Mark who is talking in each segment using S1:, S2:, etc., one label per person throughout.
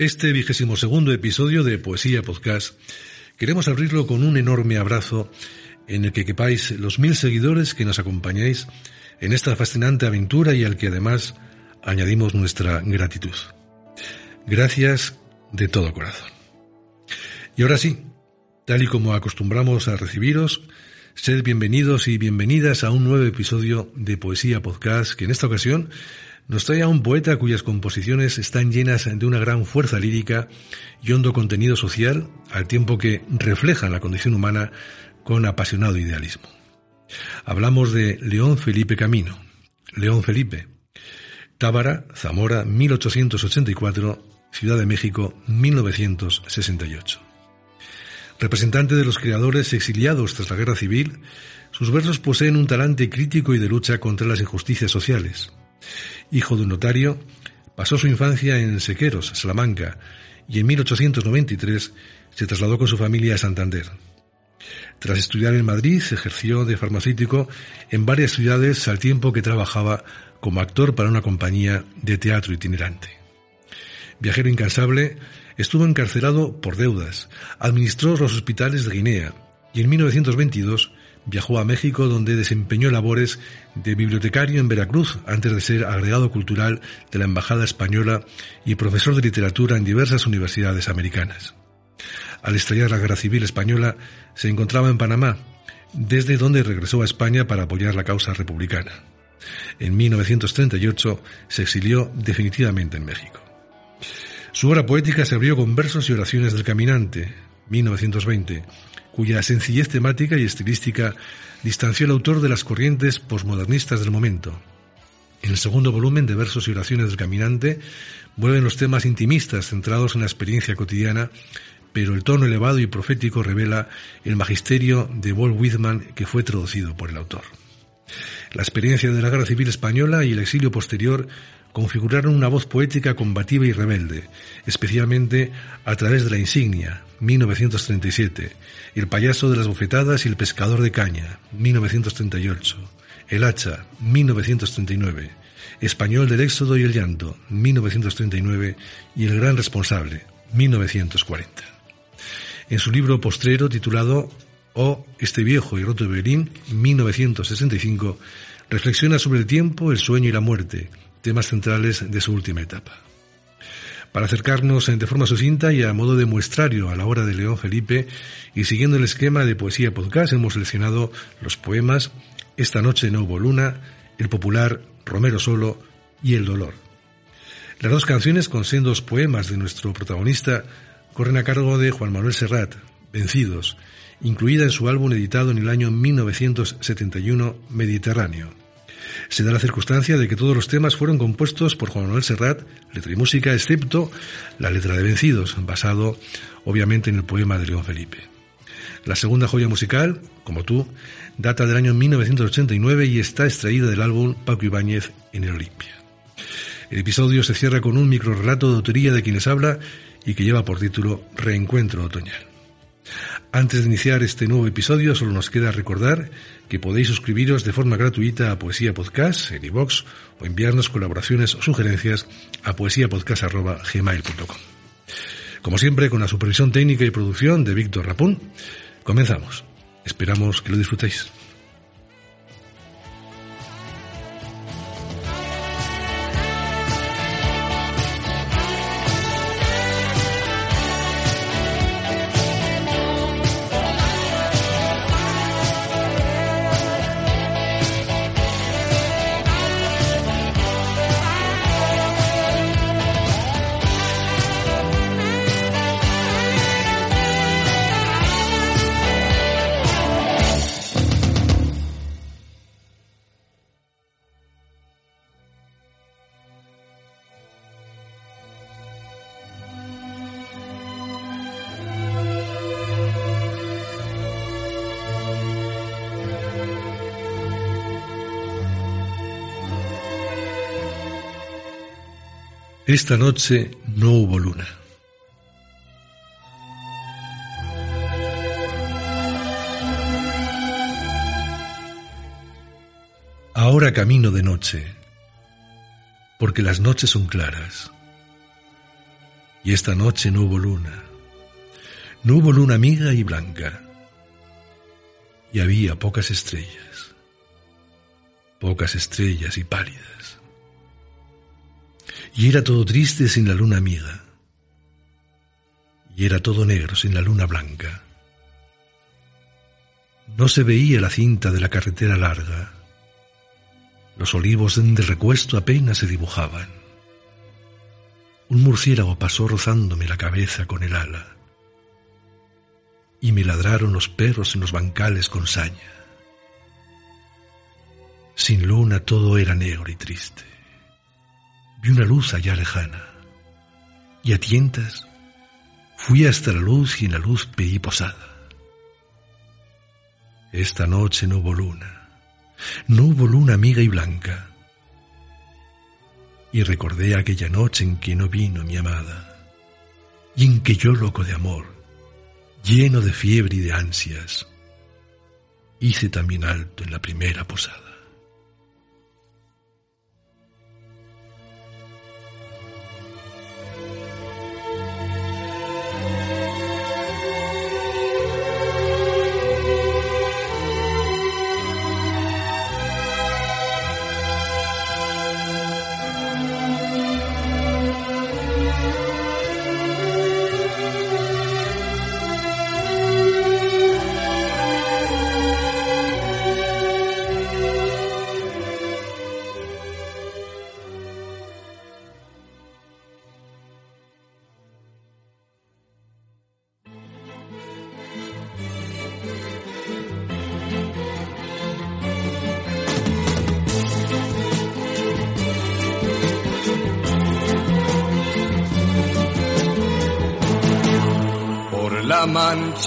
S1: Este vigésimo segundo episodio de Poesía Podcast queremos abrirlo con un enorme abrazo en el que quepáis los mil seguidores que nos acompañáis en esta fascinante aventura y al que además añadimos nuestra gratitud. Gracias de todo corazón. Y ahora sí, tal y como acostumbramos a recibiros, sed bienvenidos y bienvenidas a un nuevo episodio de Poesía Podcast que en esta ocasión nos trae a un poeta cuyas composiciones están llenas de una gran fuerza lírica y hondo contenido social, al tiempo que reflejan la condición humana con apasionado idealismo. Hablamos de León Felipe Camino. León Felipe. Tábara, Zamora, 1884, Ciudad de México, 1968. Representante de los creadores exiliados tras la guerra civil, sus versos poseen un talante crítico y de lucha contra las injusticias sociales. Hijo de un notario, pasó su infancia en Sequeros, Salamanca, y en 1893 se trasladó con su familia a Santander. Tras estudiar en Madrid, se ejerció de farmacéutico en varias ciudades al tiempo que trabajaba como actor para una compañía de teatro itinerante. Viajero incansable, estuvo encarcelado por deudas, administró los hospitales de Guinea y en 1922 Viajó a México donde desempeñó labores de bibliotecario en Veracruz antes de ser agregado cultural de la Embajada Española y profesor de literatura en diversas universidades americanas. Al estallar la Guerra Civil Española se encontraba en Panamá, desde donde regresó a España para apoyar la causa republicana. En 1938 se exilió definitivamente en México. Su obra poética se abrió con versos y oraciones del caminante, 1920, cuya sencillez temática y estilística distanció al autor de las corrientes posmodernistas del momento. En el segundo volumen de versos y oraciones del caminante vuelven los temas intimistas centrados en la experiencia cotidiana, pero el tono elevado y profético revela el magisterio de Walt Whitman que fue traducido por el autor. La experiencia de la Guerra Civil Española y el exilio posterior configuraron una voz poética combativa y rebelde, especialmente a través de la insignia, 1937, El payaso de las bofetadas y el pescador de caña, 1938, El hacha, 1939, Español del éxodo y el llanto, 1939 y El gran responsable, 1940. En su libro postrero titulado O Este viejo y roto de Berlín, 1965, reflexiona sobre el tiempo, el sueño y la muerte, temas centrales de su última etapa. Para acercarnos de forma sucinta y a modo de muestrario a la obra de León Felipe y siguiendo el esquema de poesía podcast hemos seleccionado los poemas Esta noche no hubo luna, el popular Romero solo y El dolor. Las dos canciones con sendos poemas de nuestro protagonista corren a cargo de Juan Manuel Serrat, Vencidos, incluida en su álbum editado en el año 1971 Mediterráneo. Se da la circunstancia de que todos los temas fueron compuestos por Juan Manuel Serrat, letra y música, excepto la letra de Vencidos, basado obviamente en el poema de León Felipe. La segunda joya musical, como tú, data del año 1989 y está extraída del álbum Paco Ibáñez en el Olimpia. El episodio se cierra con un microrelato de autoría de quienes habla y que lleva por título Reencuentro Otoñal. Antes de iniciar este nuevo episodio, solo nos queda recordar que podéis suscribiros de forma gratuita a Poesía Podcast en iVox o enviarnos colaboraciones o sugerencias a poesiapodcast.gmail.com. Como siempre, con la supervisión técnica y producción de Víctor Rapón, comenzamos. Esperamos que lo disfrutéis. Esta noche no hubo luna. Ahora camino de noche, porque las noches son claras. Y esta noche no hubo luna. No hubo luna amiga y blanca. Y había pocas estrellas. Pocas estrellas y pálidas. Y era todo triste sin la luna amiga. Y era todo negro sin la luna blanca. No se veía la cinta de la carretera larga. Los olivos de recuesto apenas se dibujaban. Un murciélago pasó rozándome la cabeza con el ala. Y me ladraron los perros en los bancales con saña. Sin luna todo era negro y triste. Vi una luz allá lejana. Y a tientas fui hasta la luz y en la luz veí posada. Esta noche no hubo luna. No hubo luna amiga y blanca. Y recordé aquella noche en que no vino mi amada, y en que yo loco de amor, lleno de fiebre y de ansias, hice también alto en la primera posada.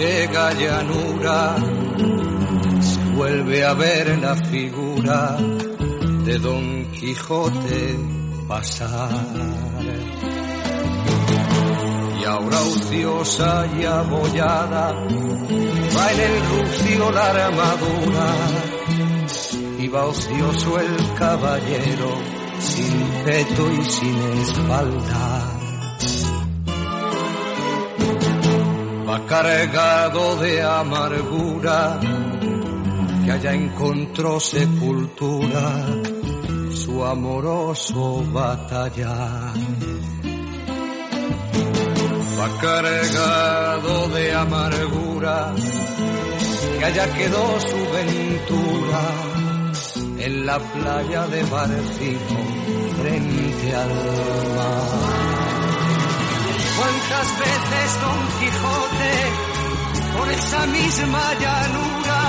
S2: Manchega llanura se vuelve a ver la figura de Don Quijote pasar. Y ahora ociosa y abollada va en el rucio la armadura y va ocioso el caballero sin peto y sin espalda. Va cargado de amargura, que allá encontró sepultura su amoroso batallar. Va cargado de amargura, que allá quedó su ventura en la playa de Barcino frente al mar. Cuántas veces Don Quijote por esa misma llanura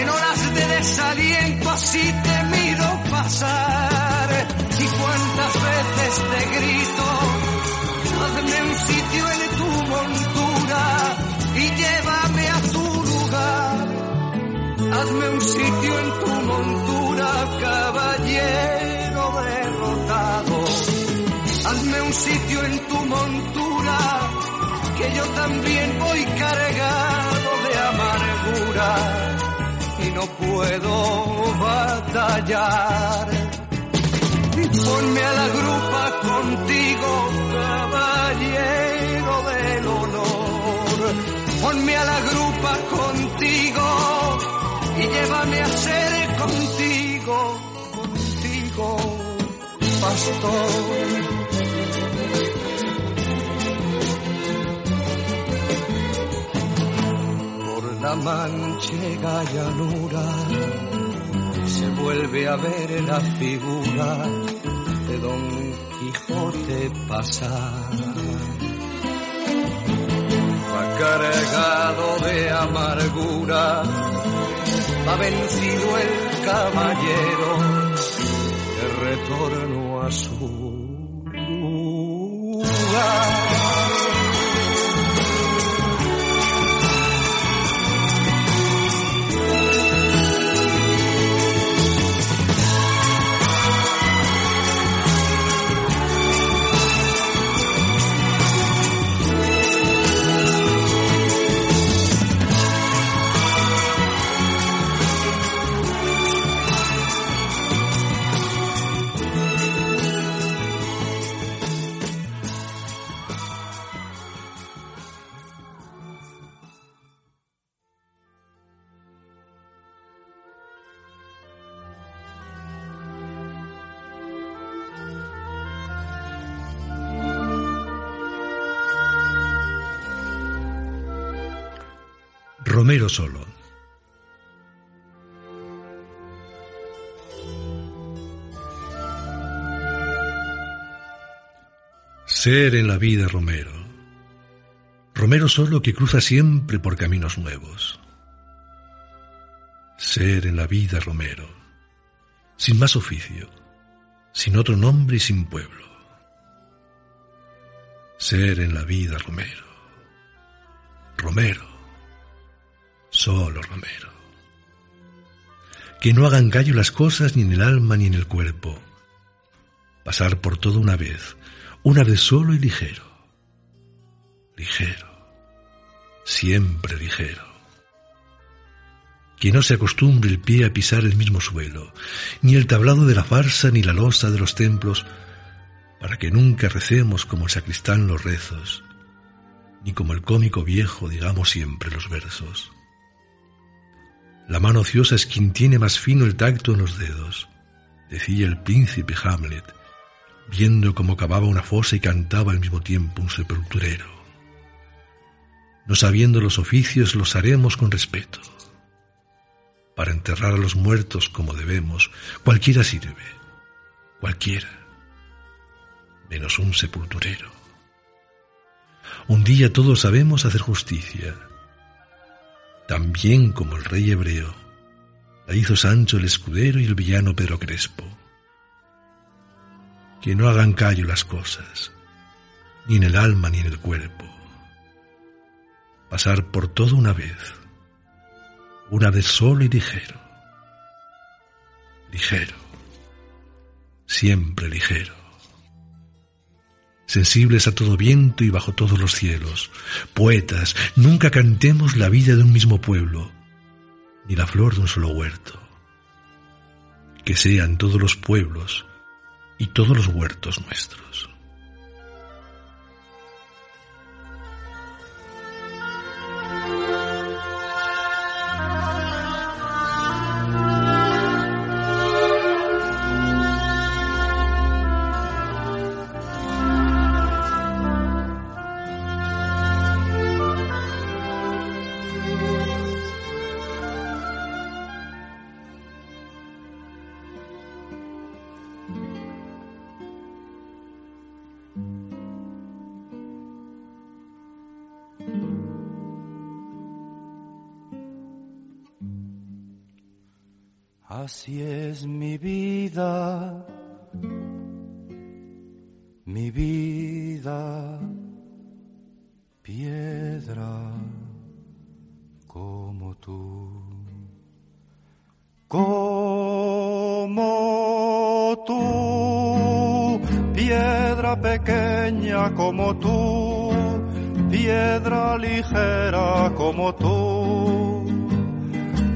S2: en horas de desaliento así temido pasar y cuántas veces te grito hazme un sitio en tu montura y llévame a tu lugar hazme un sitio en tu montura caballero derrotado hazme un sitio en tu montura, que yo también voy cargado de amargura y no puedo batallar. Ponme a la grupa contigo, caballero del honor. Ponme a la grupa contigo y llévame a ser contigo, contigo, pastor. La manchega llanura se vuelve a ver la figura de Don Quijote pasar. Va cargado de amargura, va vencido el caballero de retorno a su
S1: Romero solo. Ser en la vida Romero. Romero solo que cruza siempre por caminos nuevos. Ser en la vida Romero, sin más oficio, sin otro nombre y sin pueblo. Ser en la vida Romero. Romero, solo Romero. Que no hagan callo las cosas ni en el alma ni en el cuerpo. Pasar por todo una vez, una vez solo y ligero. Ligero, siempre ligero. Que no se acostumbre el pie a pisar el mismo suelo, ni el tablado de la farsa ni la losa de los templos, para que nunca recemos como el sacristán los rezos, ni como el cómico viejo digamos siempre los versos. La mano ociosa es quien tiene más fino el tacto en los dedos, decía el príncipe Hamlet, viendo cómo cavaba una fosa y cantaba al mismo tiempo un sepulturero. No sabiendo los oficios los haremos con respeto. Para enterrar a los muertos como debemos, cualquiera sirve, cualquiera, menos un sepulturero. Un día todos sabemos hacer justicia, también como el rey hebreo, la hizo Sancho el escudero y el villano Pedro Crespo. Que no hagan callo las cosas, ni en el alma ni en el cuerpo. Pasar por todo una vez, una vez solo y ligero. Ligero, siempre ligero sensibles a todo viento y bajo todos los cielos. Poetas, nunca cantemos la vida de un mismo pueblo, ni la flor de un solo huerto. Que sean todos los pueblos y todos los huertos nuestros.
S3: Así es mi vida, mi vida, piedra como tú, como tú, piedra pequeña como tú, piedra ligera como tú,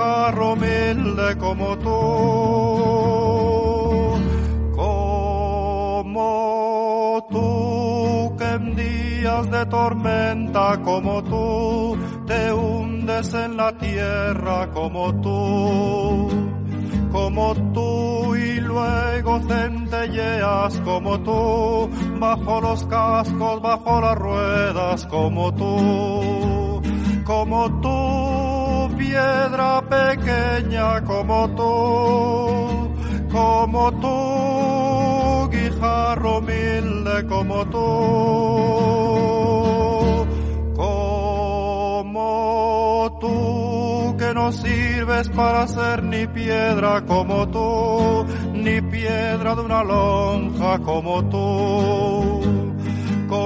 S3: humilde como tú, como tú que en días de tormenta como tú te hundes en la tierra como tú, como tú y luego centelleas como tú, bajo los cascos, bajo las ruedas como tú, como tú piedra pequeña como tú, como tú, guijarro humilde como tú, como tú, que no sirves para ser ni piedra como tú, ni piedra de una lonja como tú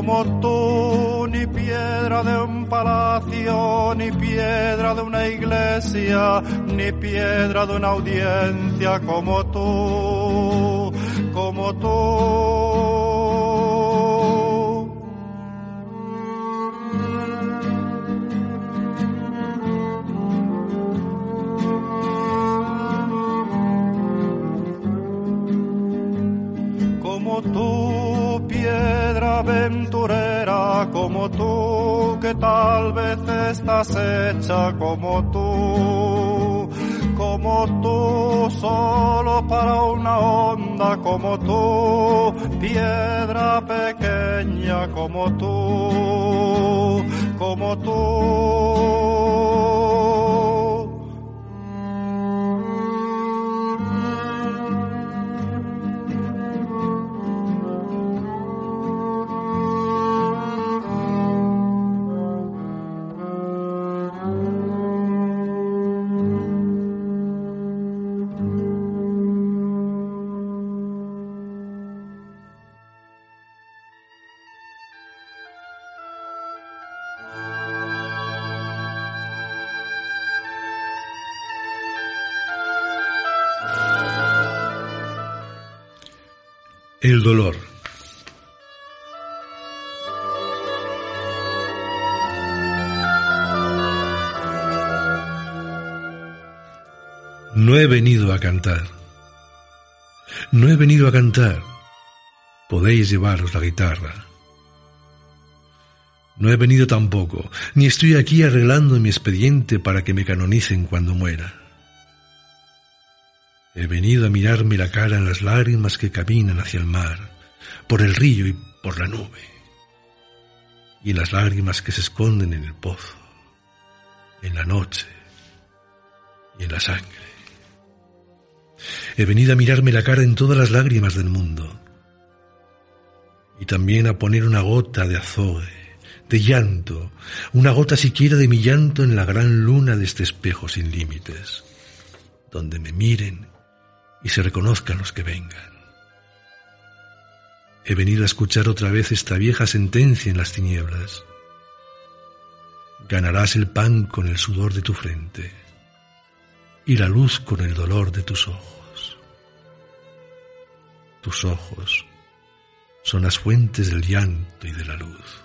S3: como tú, ni piedra de un palacio, ni piedra de una iglesia, ni piedra de una audiencia como tú, como tú. como tú que tal vez estás hecha como tú, como tú, solo para una onda como tú, piedra pequeña como tú, como tú.
S1: El dolor. No he venido a cantar. No he venido a cantar. Podéis llevaros la guitarra. No he venido tampoco, ni estoy aquí arreglando mi expediente para que me canonicen cuando muera. He venido a mirarme la cara en las lágrimas que caminan hacia el mar, por el río y por la nube, y en las lágrimas que se esconden en el pozo, en la noche y en la sangre. He venido a mirarme la cara en todas las lágrimas del mundo, y también a poner una gota de azogue, de llanto, una gota siquiera de mi llanto en la gran luna de este espejo sin límites, donde me miren y se reconozcan los que vengan. He venido a escuchar otra vez esta vieja sentencia en las tinieblas. Ganarás el pan con el sudor de tu frente y la luz con el dolor de tus ojos. Tus ojos son las fuentes del llanto y de la luz.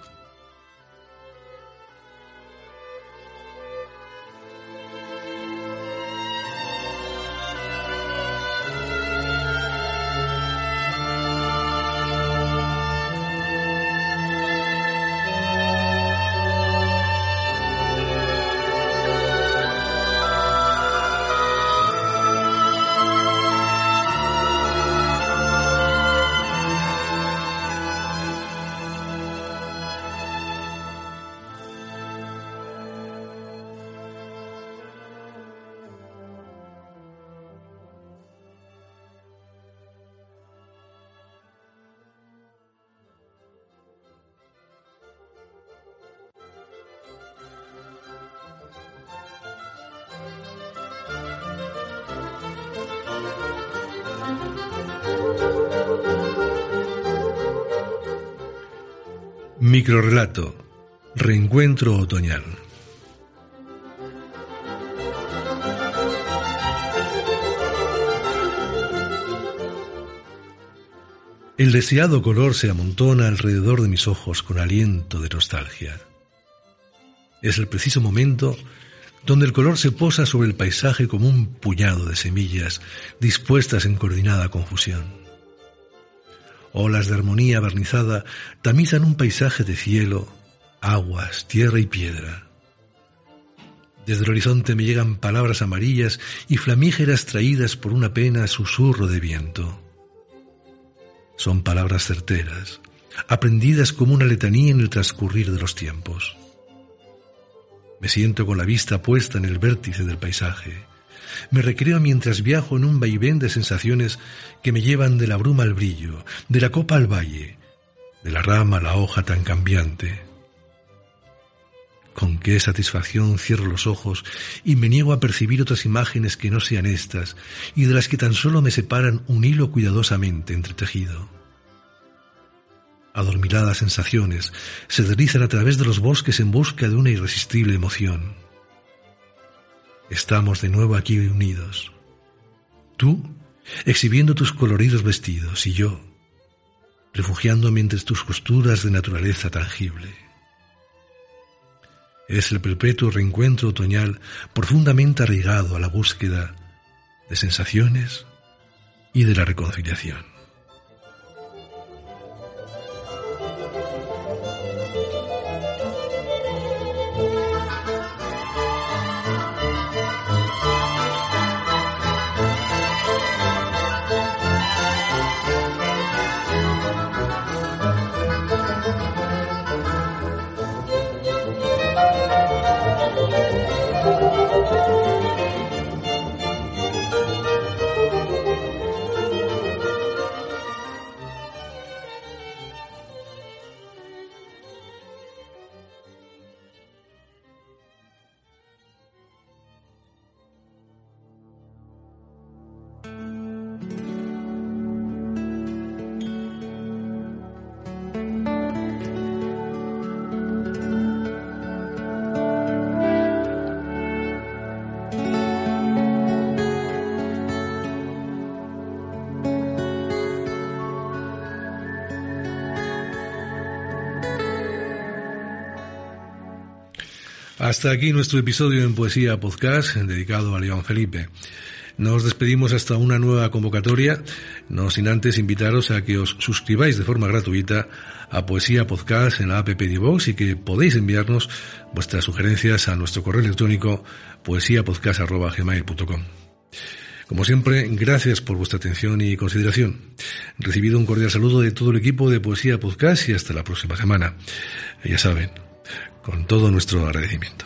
S1: Microrrelato. Reencuentro otoñal. El deseado color se amontona alrededor de mis ojos con aliento de nostalgia. Es el preciso momento donde el color se posa sobre el paisaje como un puñado de semillas dispuestas en coordinada confusión. Olas de armonía barnizada tamizan un paisaje de cielo, aguas, tierra y piedra. Desde el horizonte me llegan palabras amarillas y flamígeras traídas por una pena susurro de viento. Son palabras certeras, aprendidas como una letanía en el transcurrir de los tiempos. Me siento con la vista puesta en el vértice del paisaje me recreo mientras viajo en un vaivén de sensaciones que me llevan de la bruma al brillo, de la copa al valle, de la rama a la hoja tan cambiante. Con qué satisfacción cierro los ojos y me niego a percibir otras imágenes que no sean estas y de las que tan solo me separan un hilo cuidadosamente entretejido. Adormiladas sensaciones se deslizan a través de los bosques en busca de una irresistible emoción. Estamos de nuevo aquí unidos. Tú, exhibiendo tus coloridos vestidos, y yo, refugiándome entre tus costuras de naturaleza tangible. Es el perpetuo reencuentro otoñal profundamente arraigado a la búsqueda de sensaciones y de la reconciliación. Hasta aquí nuestro episodio en Poesía Podcast dedicado a León Felipe. Nos despedimos hasta una nueva convocatoria, no sin antes invitaros a que os suscribáis de forma gratuita a Poesía Podcast en la app de Vox y que podéis enviarnos vuestras sugerencias a nuestro correo electrónico poesiapodcast.gmail.com. Como siempre, gracias por vuestra atención y consideración. Recibido un cordial saludo de todo el equipo de Poesía Podcast y hasta la próxima semana. Ya saben, con todo nuestro agradecimiento.